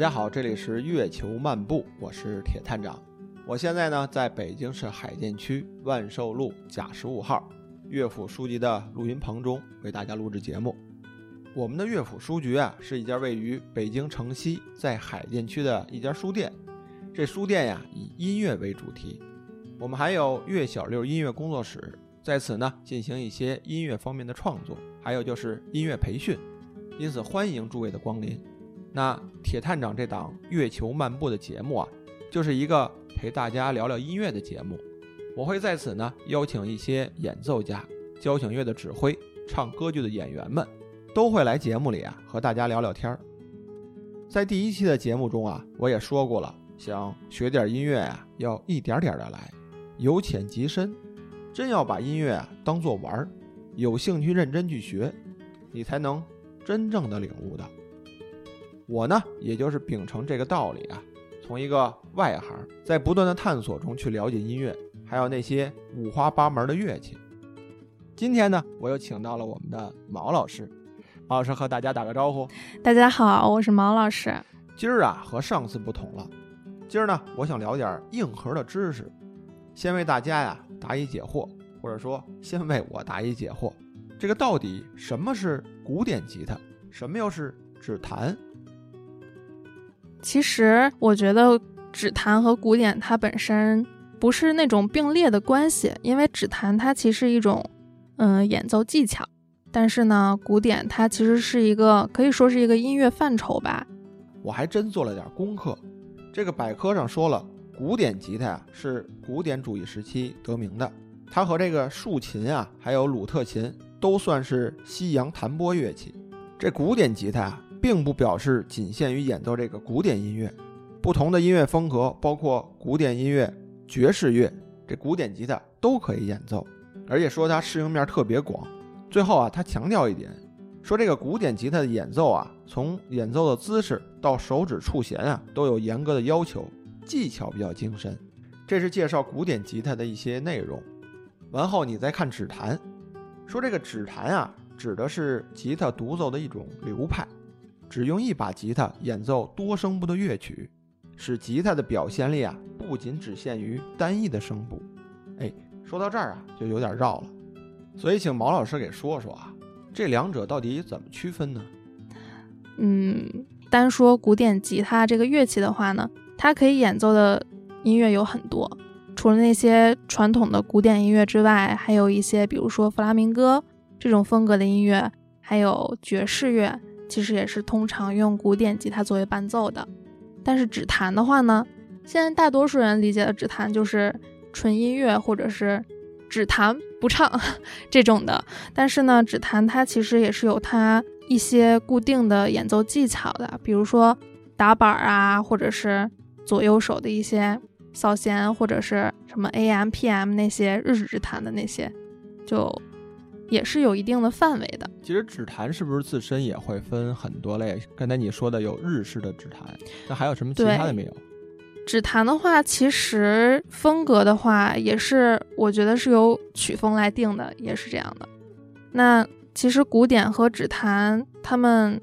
大家好，这里是月球漫步，我是铁探长。我现在呢在北京市海淀区万寿路甲十五号乐府书局的录音棚中为大家录制节目。我们的乐府书局啊是一家位于北京城西在海淀区的一家书店。这书店呀以音乐为主题，我们还有乐小六音乐工作室，在此呢进行一些音乐方面的创作，还有就是音乐培训。因此欢迎诸位的光临。那铁探长这档月球漫步的节目啊，就是一个陪大家聊聊音乐的节目。我会在此呢邀请一些演奏家、交响乐的指挥、唱歌剧的演员们，都会来节目里啊和大家聊聊天儿。在第一期的节目中啊，我也说过了，想学点音乐呀，要一点点的来，由浅及深，真要把音乐啊当做玩儿，有兴趣认真去学，你才能真正的领悟到。我呢，也就是秉承这个道理啊，从一个外行，在不断的探索中去了解音乐，还有那些五花八门的乐器。今天呢，我又请到了我们的毛老师，毛老师和大家打个招呼。大家好，我是毛老师。今儿啊，和上次不同了，今儿呢，我想聊点硬核的知识，先为大家呀答疑解惑，或者说先为我答疑解惑。这个到底什么是古典吉他，什么又是指弹？其实我觉得指弹和古典它本身不是那种并列的关系，因为指弹它其实一种嗯演奏技巧，但是呢，古典它其实是一个可以说是一个音乐范畴吧。我还真做了点功课，这个百科上说了，古典吉他呀是古典主义时期得名的，它和这个竖琴啊还有鲁特琴都算是西洋弹拨乐器。这古典吉他啊。并不表示仅限于演奏这个古典音乐，不同的音乐风格，包括古典音乐、爵士乐，这古典吉他都可以演奏，而且说它适应面特别广。最后啊，他强调一点，说这个古典吉他的演奏啊，从演奏的姿势到手指触弦啊，都有严格的要求，技巧比较精深。这是介绍古典吉他的一些内容。完后你再看指弹，说这个指弹啊，指的是吉他独奏的一种流派。只用一把吉他演奏多声部的乐曲，使吉他的表现力啊不仅只限于单一的声部。哎，说到这儿啊就有点绕了，所以请毛老师给说说啊，这两者到底怎么区分呢？嗯，单说古典吉他这个乐器的话呢，它可以演奏的音乐有很多，除了那些传统的古典音乐之外，还有一些比如说弗拉明戈这种风格的音乐，还有爵士乐。其实也是通常用古典吉他作为伴奏的，但是指弹的话呢，现在大多数人理解的指弹就是纯音乐或者是只弹不唱这种的。但是呢，指弹它其实也是有它一些固定的演奏技巧的，比如说打板啊，或者是左右手的一些扫弦，或者是什么 A M P M 那些日指弹的那些，就。也是有一定的范围的。其实指弹是不是自身也会分很多类？刚才你说的有日式的指弹，那还有什么其他的没有？指弹的话，其实风格的话，也是我觉得是由曲风来定的，也是这样的。那其实古典和指弹，他们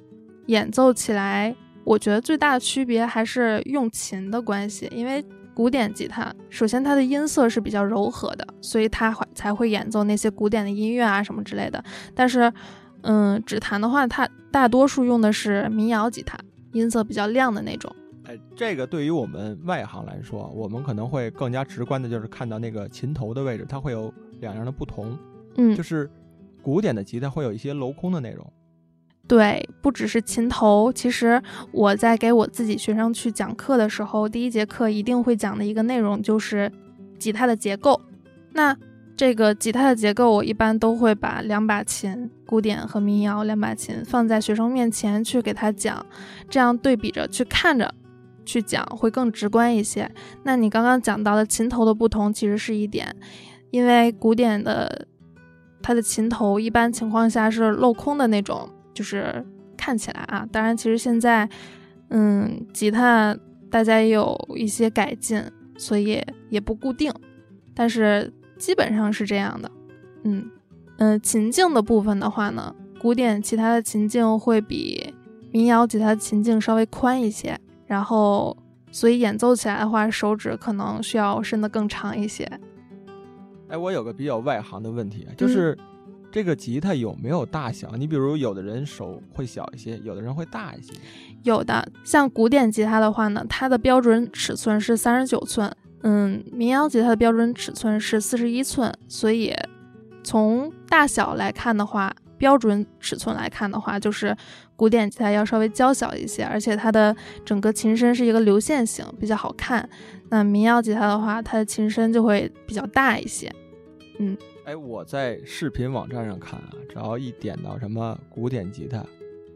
演奏起来，我觉得最大的区别还是用琴的关系，因为。古典吉他，首先它的音色是比较柔和的，所以它才会演奏那些古典的音乐啊什么之类的。但是，嗯，指弹的话，它大多数用的是民谣吉他，音色比较亮的那种。哎，这个对于我们外行来说，我们可能会更加直观的就是看到那个琴头的位置，它会有两样的不同。嗯，就是古典的吉他会有一些镂空的内容。对，不只是琴头，其实我在给我自己学生去讲课的时候，第一节课一定会讲的一个内容就是吉他的结构。那这个吉他的结构，我一般都会把两把琴，古典和民谣两把琴放在学生面前去给他讲，这样对比着去看着去讲会更直观一些。那你刚刚讲到的琴头的不同，其实是一点，因为古典的它的琴头一般情况下是镂空的那种。就是看起来啊，当然，其实现在，嗯，吉他大家也有一些改进，所以也不固定，但是基本上是这样的。嗯嗯，琴颈的部分的话呢，古典其他的琴颈会比民谣吉他的琴颈稍微宽一些，然后所以演奏起来的话，手指可能需要伸得更长一些。哎，我有个比较外行的问题啊，就是这个吉他有没有大小？你比如有的人手会小一些，有的人会大一些。有的，像古典吉他的话呢，它的标准尺寸是三十九寸，嗯，民谣吉他的标准尺寸是四十一寸，所以从大小来看的话，标准尺寸来看的话，就是古典吉他要稍微娇小一些，而且它的整个琴身是一个流线型，比较好看。那民谣吉他的话，它的琴身就会比较大一些。嗯，哎，我在视频网站上看啊，只要一点到什么古典吉他，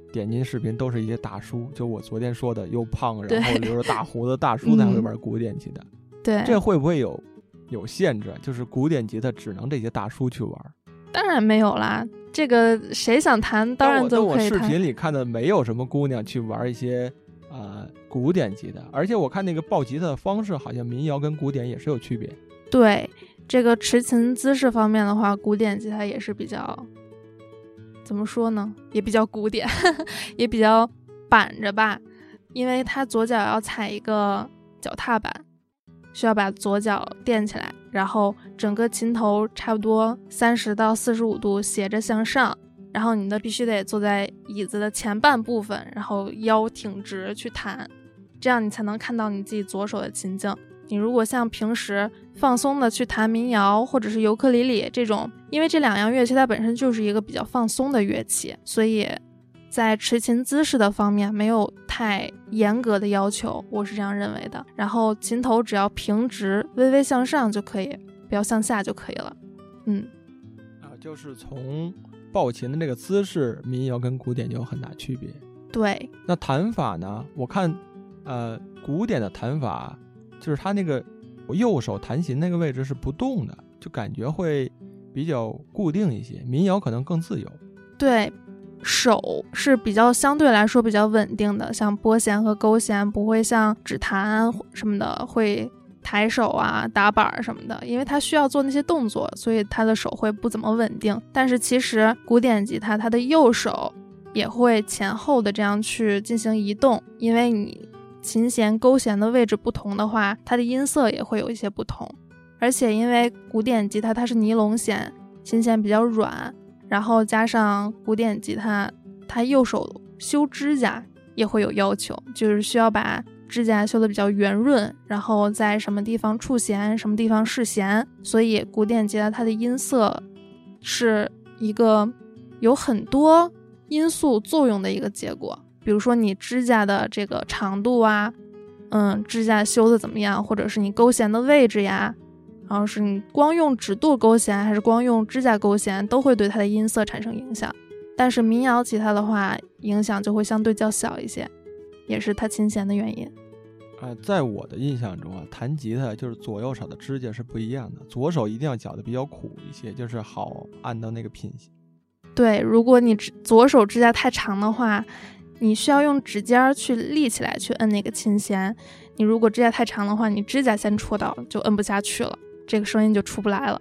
点进视频都是一些大叔，就我昨天说的又胖，然后留着大胡子大叔才会玩古典吉他。对，这会不会有有限制？就是古典吉他只能这些大叔去玩？当然没有啦，这个谁想弹当然都可以弹。我视频里看的没有什么姑娘去玩一些啊古典吉他，而且我看那个抱吉他的方式，好像民谣跟古典也是有区别。对。这个持琴姿势方面的话，古典吉他也是比较，怎么说呢？也比较古典，也比较板着吧，因为它左脚要踩一个脚踏板，需要把左脚垫起来，然后整个琴头差不多三十到四十五度斜着向上，然后你的必须得坐在椅子的前半部分，然后腰挺直去弹，这样你才能看到你自己左手的琴颈。你如果像平时放松的去弹民谣或者是尤克里里这种，因为这两样乐器它本身就是一个比较放松的乐器，所以在持琴姿势的方面没有太严格的要求，我是这样认为的。然后琴头只要平直、微微向上就可以，不要向下就可以了。嗯，啊，就是从抱琴的那个姿势，民谣跟古典就有很大区别。对，那弹法呢？我看，呃，古典的弹法。就是他那个右手弹琴那个位置是不动的，就感觉会比较固定一些。民谣可能更自由。对，手是比较相对来说比较稳定的，像拨弦和勾弦不会像指弹什么的会抬手啊、打板什么的，因为它需要做那些动作，所以他的手会不怎么稳定。但是其实古典吉他它的右手也会前后的这样去进行移动，因为你。琴弦勾弦的位置不同的话，它的音色也会有一些不同。而且因为古典吉他它是尼龙弦，琴弦比较软，然后加上古典吉他它右手修指甲也会有要求，就是需要把指甲修的比较圆润，然后在什么地方触弦，什么地方试弦。所以古典吉他它的音色是一个有很多因素作用的一个结果。比如说你指甲的这个长度啊，嗯，指甲修的怎么样，或者是你勾弦的位置呀，然后是你光用指肚勾弦还是光用指甲勾弦，都会对它的音色产生影响。但是民谣吉他的话，影响就会相对较小一些，也是它琴弦的原因。啊，在我的印象中啊，弹吉他就是左右手的指甲是不一样的，左手一定要绞得比较苦一些，就是好按到那个品。对，如果你左手指甲太长的话。你需要用指尖去立起来去摁那个琴弦，你如果指甲太长的话，你指甲先戳到就摁不下去了，这个声音就出不来了，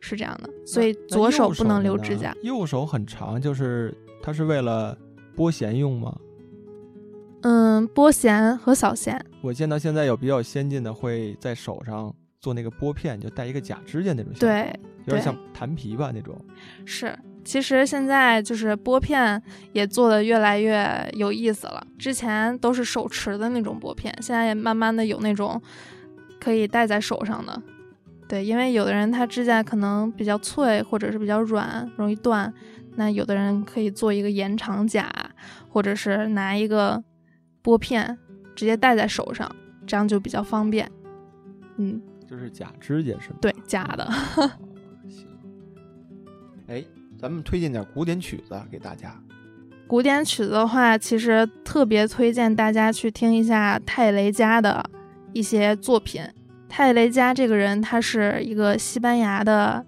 是这样的。所以左手不能留指甲。右手很长，就是它是为了拨弦用吗？嗯，拨弦和扫弦。我见到现在有比较先进的，会在手上做那个拨片，就带一个假指甲那种。对，有点像弹皮吧那种。是。其实现在就是拨片也做的越来越有意思了。之前都是手持的那种拨片，现在也慢慢的有那种可以戴在手上的。对，因为有的人他指甲可能比较脆或者是比较软，容易断。那有的人可以做一个延长甲，或者是拿一个拨片直接戴在手上，这样就比较方便。嗯，就是假指甲是吗？对，假的。行。哎。咱们推荐点古典曲子给大家。古典曲子的话，其实特别推荐大家去听一下泰雷加的一些作品。泰雷加这个人，他是一个西班牙的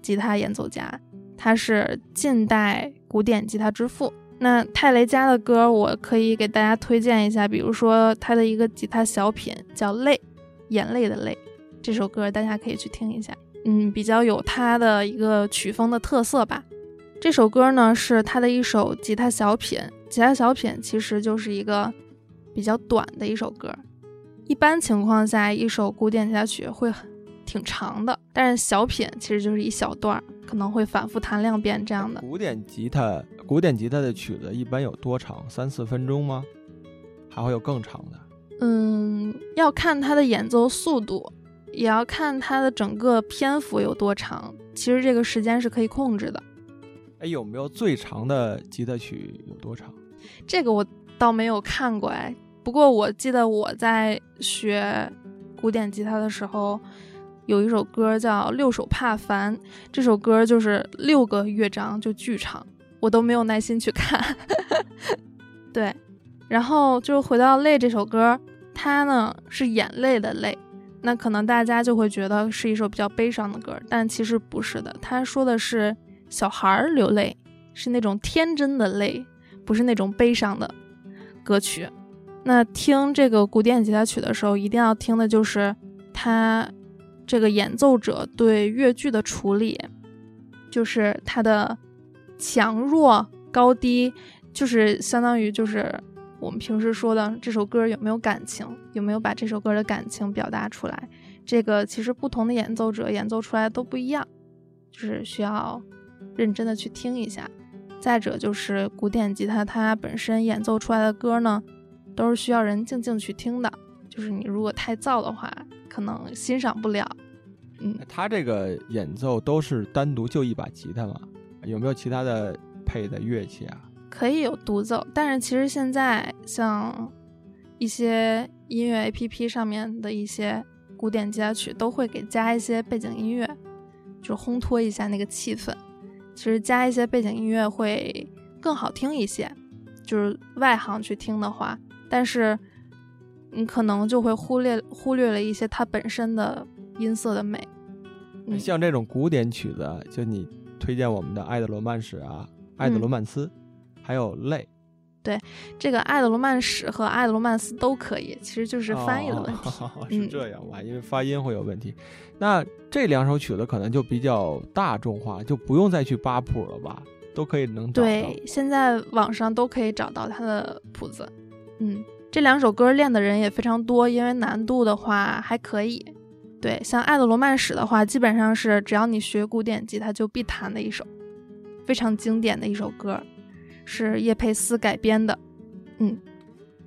吉他演奏家，他是近代古典吉他之父。那泰雷加的歌，我可以给大家推荐一下，比如说他的一个吉他小品叫《泪》，眼泪的泪，这首歌大家可以去听一下。嗯，比较有他的一个曲风的特色吧。这首歌呢是他的一首吉他小品，吉他小品其实就是一个比较短的一首歌。一般情况下，一首古典吉他曲会很挺长的，但是小品其实就是一小段，可能会反复弹两遍这样的。古典吉他，古典吉他的曲子一般有多长？三四分钟吗？还会有更长的？嗯，要看它的演奏速度，也要看它的整个篇幅有多长。其实这个时间是可以控制的。哎，有没有最长的吉他曲有多长？这个我倒没有看过哎。不过我记得我在学古典吉他的时候，有一首歌叫《六手帕凡》，这首歌就是六个乐章就巨长，我都没有耐心去看。对，然后就回到《泪》这首歌，它呢是眼泪的泪，那可能大家就会觉得是一首比较悲伤的歌，但其实不是的，它说的是小孩流泪，是那种天真的泪，不是那种悲伤的歌曲。那听这个古典吉他曲的时候，一定要听的就是他这个演奏者对乐句的处理，就是他的强弱高低，就是相当于就是我们平时说的这首歌有没有感情，有没有把这首歌的感情表达出来。这个其实不同的演奏者演奏出来都不一样，就是需要认真的去听一下。再者就是古典吉他它本身演奏出来的歌呢。都是需要人静静去听的，就是你如果太燥的话，可能欣赏不了。嗯，他这个演奏都是单独就一把吉他吗？有没有其他的配的乐器啊？可以有独奏，但是其实现在像一些音乐 APP 上面的一些古典吉他曲都会给加一些背景音乐，就烘托一下那个气氛。其实加一些背景音乐会更好听一些，就是外行去听的话。但是，你可能就会忽略忽略了一些它本身的音色的美。像这种古典曲子，就你推荐我们的《爱的罗曼史》啊，《爱的罗曼斯》，还有《泪》。对，这个《爱的罗曼史》和《爱的罗曼斯》都可以，其实就是翻译的问题。是这样吧？因为发音会有问题。那这两首曲子可能就比较大众化，就不用再去扒谱了吧？都可以能找到。对，现在网上都可以找到它的谱子。嗯，这两首歌练的人也非常多，因为难度的话还可以。对，像《爱的罗曼史》的话，基本上是只要你学古典吉他就必弹的一首，非常经典的一首歌，是叶佩斯改编的。嗯，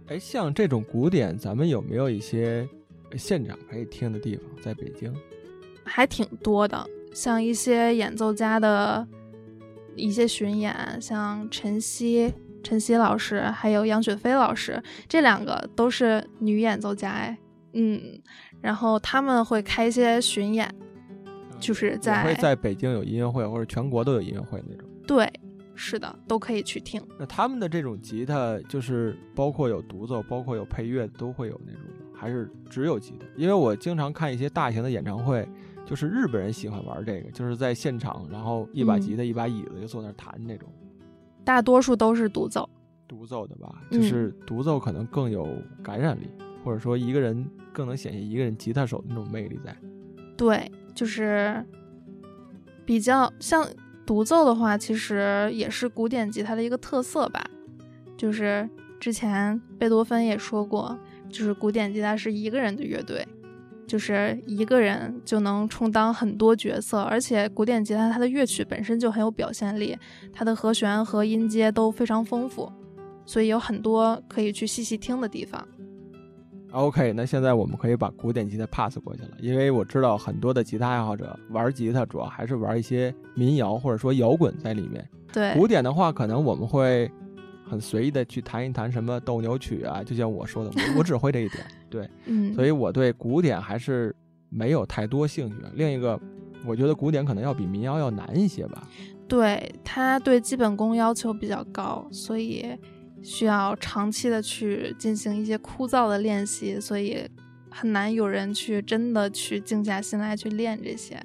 哎，像这种古典，咱们有没有一些现场可以听的地方？在北京，还挺多的，像一些演奏家的一些巡演，像陈曦。陈曦老师还有杨雪飞老师，这两个都是女演奏家哎，嗯，然后他们会开一些巡演，就是在会在北京有音乐会，或者全国都有音乐会那种。对，是的，都可以去听。那他们的这种吉他，就是包括有独奏，包括有配乐，都会有那种，还是只有吉他？因为我经常看一些大型的演唱会，就是日本人喜欢玩这个，就是在现场，然后一把吉他，一把椅子就坐那弹那种。大多数都是独奏，独奏的吧，就是独奏可能更有感染力，或者说一个人更能显现一个人吉他手的那种魅力在。对，就是比较像独奏的话，其实也是古典吉他的一个特色吧。就是之前贝多芬也说过，就是古典吉他是一个人的乐队。就是一个人就能充当很多角色，而且古典吉他它的乐曲本身就很有表现力，它的和弦和音阶都非常丰富，所以有很多可以去细细听的地方。OK，那现在我们可以把古典吉他 pass 过去了，因为我知道很多的吉他爱好者玩吉他主要还是玩一些民谣或者说摇滚在里面。对，古典的话可能我们会。很随意的去弹一弹什么斗牛曲啊，就像我说的，我我只会这一点，对，嗯，所以我对古典还是没有太多兴趣。另一个，我觉得古典可能要比民谣要难一些吧。对，它对基本功要求比较高，所以需要长期的去进行一些枯燥的练习，所以很难有人去真的去静下心来去练这些。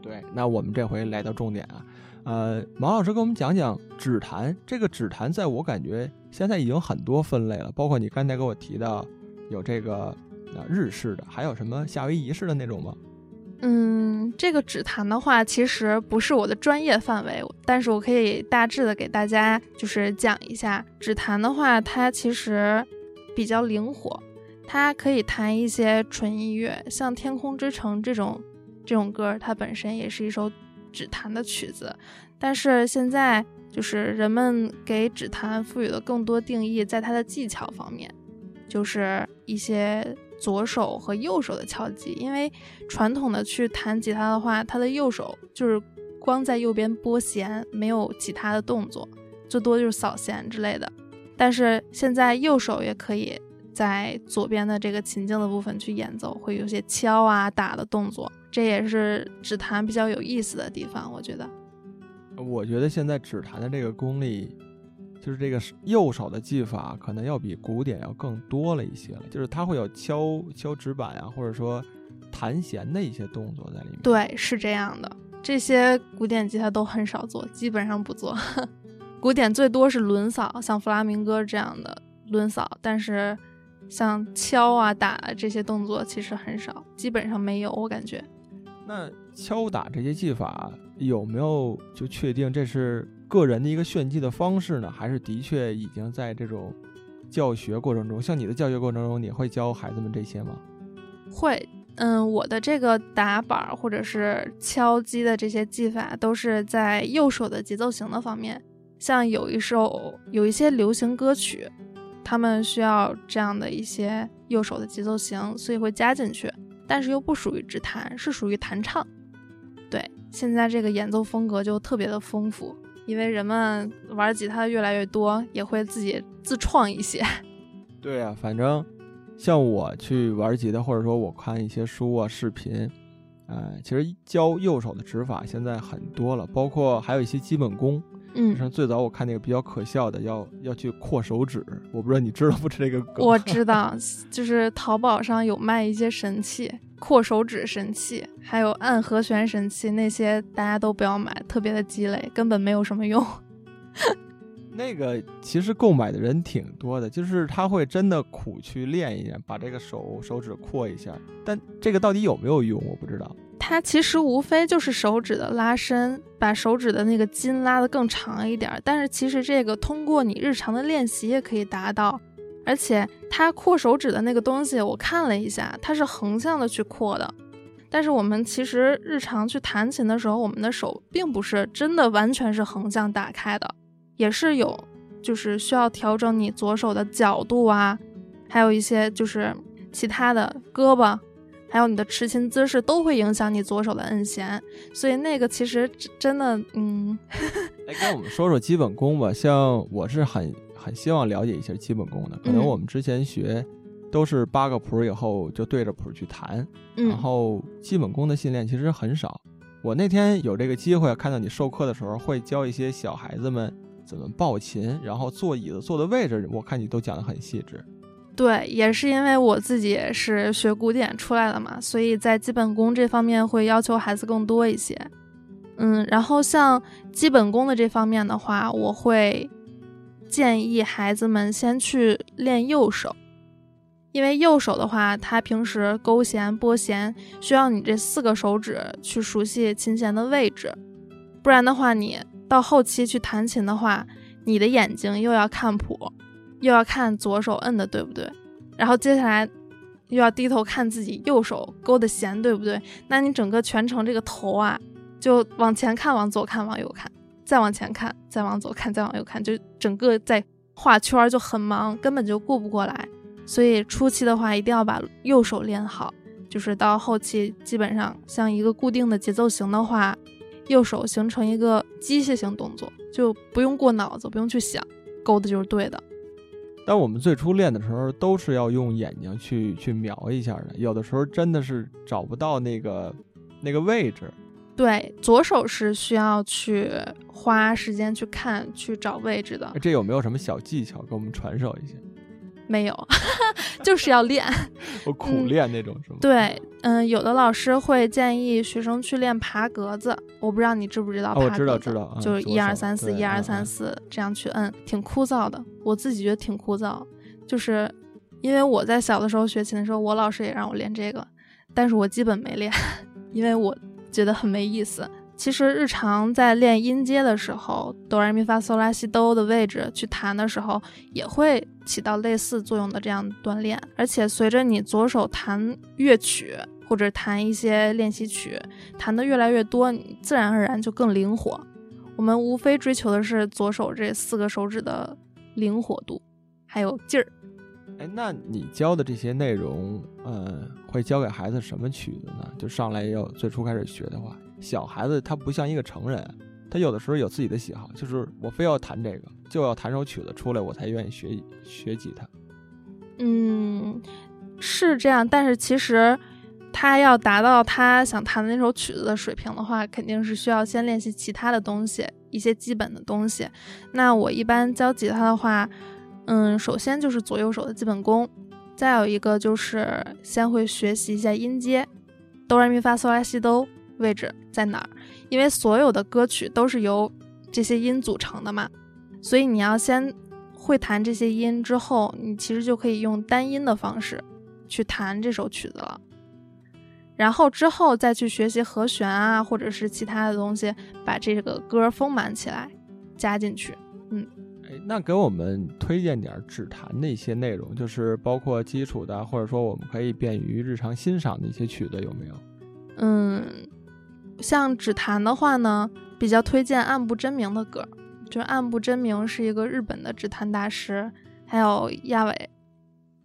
对，那我们这回来到重点啊。呃，毛老师给我们讲讲指弹。这个指弹，在我感觉现在已经很多分类了，包括你刚才给我提到有这个啊日式的，还有什么夏威夷式的那种吗？嗯，这个指弹的话，其实不是我的专业范围，但是我可以大致的给大家就是讲一下。指弹的话，它其实比较灵活，它可以弹一些纯音乐，像《天空之城》这种这种歌，它本身也是一首指弹的曲子。但是现在就是人们给指弹赋予了更多定义，在它的技巧方面，就是一些左手和右手的敲击。因为传统的去弹吉他的话，他的右手就是光在右边拨弦，没有其他的动作，最多就是扫弦之类的。但是现在右手也可以在左边的这个琴颈的部分去演奏，会有些敲啊打的动作，这也是指弹比较有意思的地方，我觉得。我觉得现在指弹的这个功力，就是这个右手的技法，可能要比古典要更多了一些了。就是它会有敲敲指板啊，或者说弹弦的一些动作在里面。对，是这样的。这些古典吉他都很少做，基本上不做。古典最多是轮扫，像弗拉明戈这样的轮扫，但是像敲啊打这些动作其实很少，基本上没有。我感觉。那敲打这些技法有没有就确定这是个人的一个炫技的方式呢？还是的确已经在这种教学过程中，像你的教学过程中，你会教孩子们这些吗？会，嗯，我的这个打板或者是敲击的这些技法都是在右手的节奏型的方面。像有一首有一些流行歌曲，他们需要这样的一些右手的节奏型，所以会加进去。但是又不属于指弹，是属于弹唱。对，现在这个演奏风格就特别的丰富，因为人们玩吉他越来越多，也会自己自创一些。对呀，反正像我去玩吉他，或者说我看一些书啊、视频，呃，其实教右手的指法现在很多了，包括还有一些基本功。嗯，像最早我看那个比较可笑的，要要去扩手指，我不知道你知道不知道？这个梗？我知道，就是淘宝上有卖一些神器，扩手指神器，还有按和弦神器，那些大家都不要买，特别的鸡肋，根本没有什么用。那个其实购买的人挺多的，就是他会真的苦去练一练，把这个手手指扩一下，但这个到底有没有用，我不知道。它其实无非就是手指的拉伸，把手指的那个筋拉得更长一点。但是其实这个通过你日常的练习也可以达到。而且它扩手指的那个东西，我看了一下，它是横向的去扩的。但是我们其实日常去弹琴的时候，我们的手并不是真的完全是横向打开的，也是有，就是需要调整你左手的角度啊，还有一些就是其他的胳膊。还有你的持琴姿势都会影响你左手的摁弦，所以那个其实真的，嗯，来跟我们说说基本功吧。像我是很很希望了解一下基本功的，可能我们之前学都是八个谱以后就对着谱去弹，然后基本功的训练其实很少。我那天有这个机会看到你授课的时候，会教一些小孩子们怎么抱琴，然后坐椅子坐的位置，我看你都讲得很细致。对，也是因为我自己是学古典出来的嘛，所以在基本功这方面会要求孩子更多一些。嗯，然后像基本功的这方面的话，我会建议孩子们先去练右手，因为右手的话，他平时勾弦、拨弦需要你这四个手指去熟悉琴弦的位置，不然的话，你到后期去弹琴的话，你的眼睛又要看谱。又要看左手摁的对不对，然后接下来又要低头看自己右手勾的弦对不对，那你整个全程这个头啊，就往前看、往左看、往右看，再往前看、再往左看、再往右看，就整个在画圈就很忙，根本就顾不过来。所以初期的话，一定要把右手练好，就是到后期基本上像一个固定的节奏型的话，右手形成一个机械性动作，就不用过脑子，不用去想，勾的就是对的。但我们最初练的时候，都是要用眼睛去去瞄一下的，有的时候真的是找不到那个那个位置。对，左手是需要去花时间去看、去找位置的。这有没有什么小技巧给我们传授一下？没有，就是要练，我苦练那种是吗？对，嗯，有的老师会建议学生去练爬格子，我不知道你知不知道？我知道，知道，就是一二三四，一二三四这样去摁，挺枯燥的。我自己觉得挺枯燥，就是因为我在小的时候学琴的时候，我老师也让我练这个，但是我基本没练，因为我觉得很没意思。其实日常在练音阶的时候，哆来咪发嗦拉西哆的位置去弹的时候，也会起到类似作用的这样锻炼。而且随着你左手弹乐曲或者弹一些练习曲，弹的越来越多，你自然而然就更灵活。我们无非追求的是左手这四个手指的灵活度，还有劲儿。哎，那你教的这些内容，呃，会教给孩子什么曲子呢？就上来要最初开始学的话，小孩子他不像一个成人，他有的时候有自己的喜好，就是我非要弹这个，就要弹首曲子出来，我才愿意学学吉他。嗯，是这样，但是其实他要达到他想弹的那首曲子的水平的话，肯定是需要先练习其他的东西，一些基本的东西。那我一般教吉他的话。嗯，首先就是左右手的基本功，再有一个就是先会学习一下音阶，哆来咪发嗦拉西哆位置在哪儿？因为所有的歌曲都是由这些音组成的嘛，所以你要先会弹这些音之后，你其实就可以用单音的方式去弹这首曲子了。然后之后再去学习和弦啊，或者是其他的东西，把这个歌丰满起来，加进去。嗯。那给我们推荐点指弹的一些内容，就是包括基础的，或者说我们可以便于日常欣赏的一些曲子，有没有？嗯，像指弹的话呢，比较推荐岸部真明的歌，就是岸部真明是一个日本的指弹大师，还有亚伟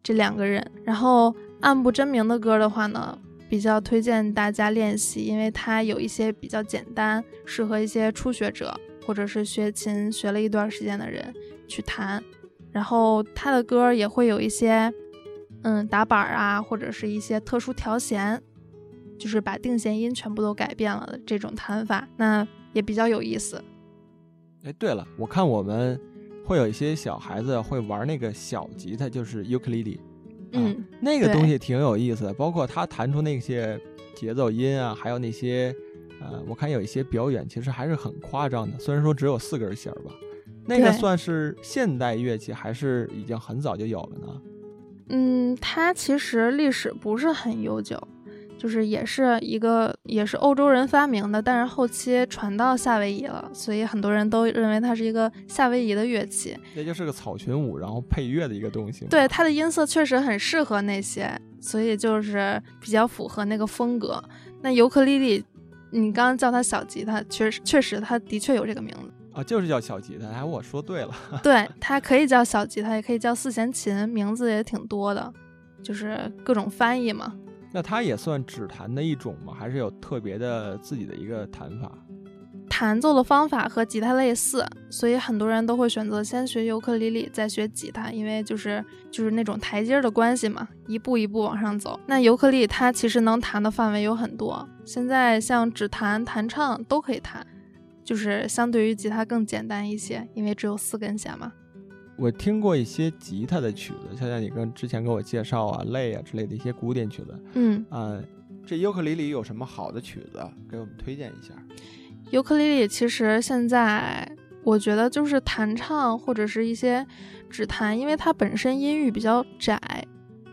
这两个人。然后岸部真明的歌的话呢，比较推荐大家练习，因为它有一些比较简单，适合一些初学者。或者是学琴学了一段时间的人去弹，然后他的歌也会有一些，嗯，打板啊，或者是一些特殊调弦，就是把定弦音全部都改变了的这种弹法，那也比较有意思。哎，对了，我看我们会有一些小孩子会玩那个小吉他，就是尤克里里，嗯，那个东西挺有意思的，包括他弹出那些节奏音啊，还有那些。呃，我看有一些表演其实还是很夸张的，虽然说只有四根弦儿吧，那个算是现代乐器还是已经很早就有了呢？嗯，它其实历史不是很悠久，就是也是一个也是欧洲人发明的，但是后期传到夏威夷了，所以很多人都认为它是一个夏威夷的乐器。那就是个草裙舞，然后配乐的一个东西。对，它的音色确实很适合那些，所以就是比较符合那个风格。那尤克里里。你刚刚叫它小吉他，确实确实，它的确有这个名字啊，就是叫小吉他。哎，我说对了，对，它可以叫小吉他，也可以叫四弦琴，名字也挺多的，就是各种翻译嘛。那它也算指弹的一种吗？还是有特别的自己的一个弹法？弹奏的方法和吉他类似，所以很多人都会选择先学尤克里里，再学吉他，因为就是就是那种台阶的关系嘛，一步一步往上走。那尤克里里它其实能弹的范围有很多，现在像指弹、弹唱都可以弹，就是相对于吉他更简单一些，因为只有四根弦嘛。我听过一些吉他的曲子，像像你跟之前给我介绍啊、类啊之类的一些古典曲子，嗯啊，这尤克里里有什么好的曲子给我们推荐一下？尤克里里其实现在，我觉得就是弹唱或者是一些指弹，因为它本身音域比较窄，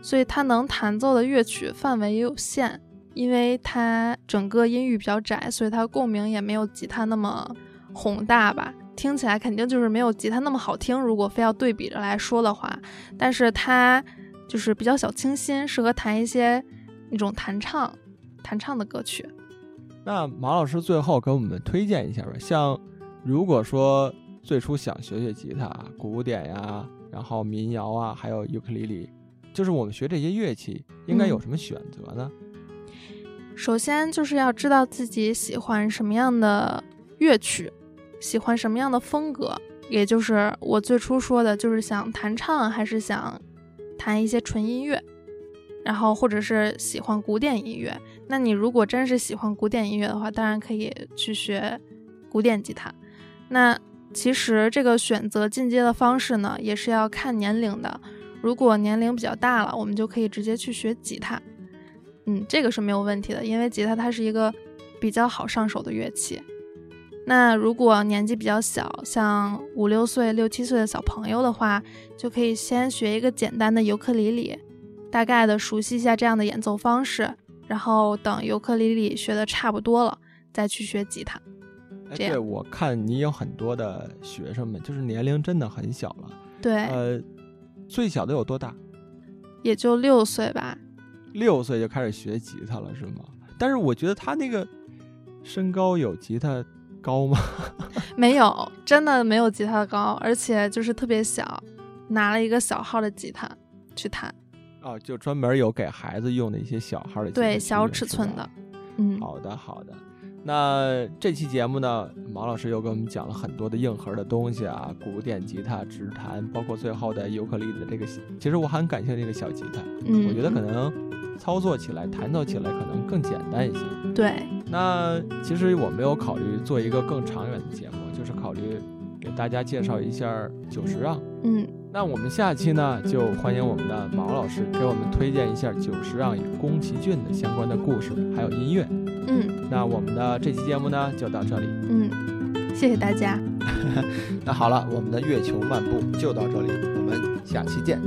所以它能弹奏的乐曲范围也有限。因为它整个音域比较窄，所以它共鸣也没有吉他那么宏大吧，听起来肯定就是没有吉他那么好听。如果非要对比着来说的话，但是它就是比较小清新，适合弹一些那种弹唱、弹唱的歌曲。那马老师最后给我们推荐一下吧，像如果说最初想学学吉他，古典呀，然后民谣啊，还有尤克里里，就是我们学这些乐器应该有什么选择呢？首先就是要知道自己喜欢什么样的乐曲，喜欢什么样的风格，也就是我最初说的，就是想弹唱还是想弹一些纯音乐。然后，或者是喜欢古典音乐，那你如果真是喜欢古典音乐的话，当然可以去学古典吉他。那其实这个选择进阶的方式呢，也是要看年龄的。如果年龄比较大了，我们就可以直接去学吉他。嗯，这个是没有问题的，因为吉他它是一个比较好上手的乐器。那如果年纪比较小，像五六岁、六七岁的小朋友的话，就可以先学一个简单的尤克里里。大概的熟悉一下这样的演奏方式，然后等尤克里里学的差不多了，再去学吉他。哎，这我看你有很多的学生们，就是年龄真的很小了。对，呃，最小的有多大？也就六岁吧。六岁就开始学吉他了，是吗？但是我觉得他那个身高有吉他高吗？没有，真的没有吉他高，而且就是特别小，拿了一个小号的吉他去弹，哦，就专门有给孩子用的一些小号的对，小尺寸的。嗯，好的，好的。那这期节目呢，毛老师又给我们讲了很多的硬核的东西啊，古典吉他、指弹，包括最后的尤克里里的这个。其实我很感兴趣这个小吉他，嗯，我觉得可能操作起来、弹奏起来可能更简单一些。对，那其实我没有考虑做一个更长远的节目，就是考虑给大家介绍一下九十让。嗯，那我们下期呢，就欢迎我们的毛老师给我们推荐一下久石让与宫崎骏的相关的故事，还有音乐。嗯那我们的这期节目呢，就到这里。嗯，谢谢大家。那好了，我们的月球漫步就到这里，我们下期见。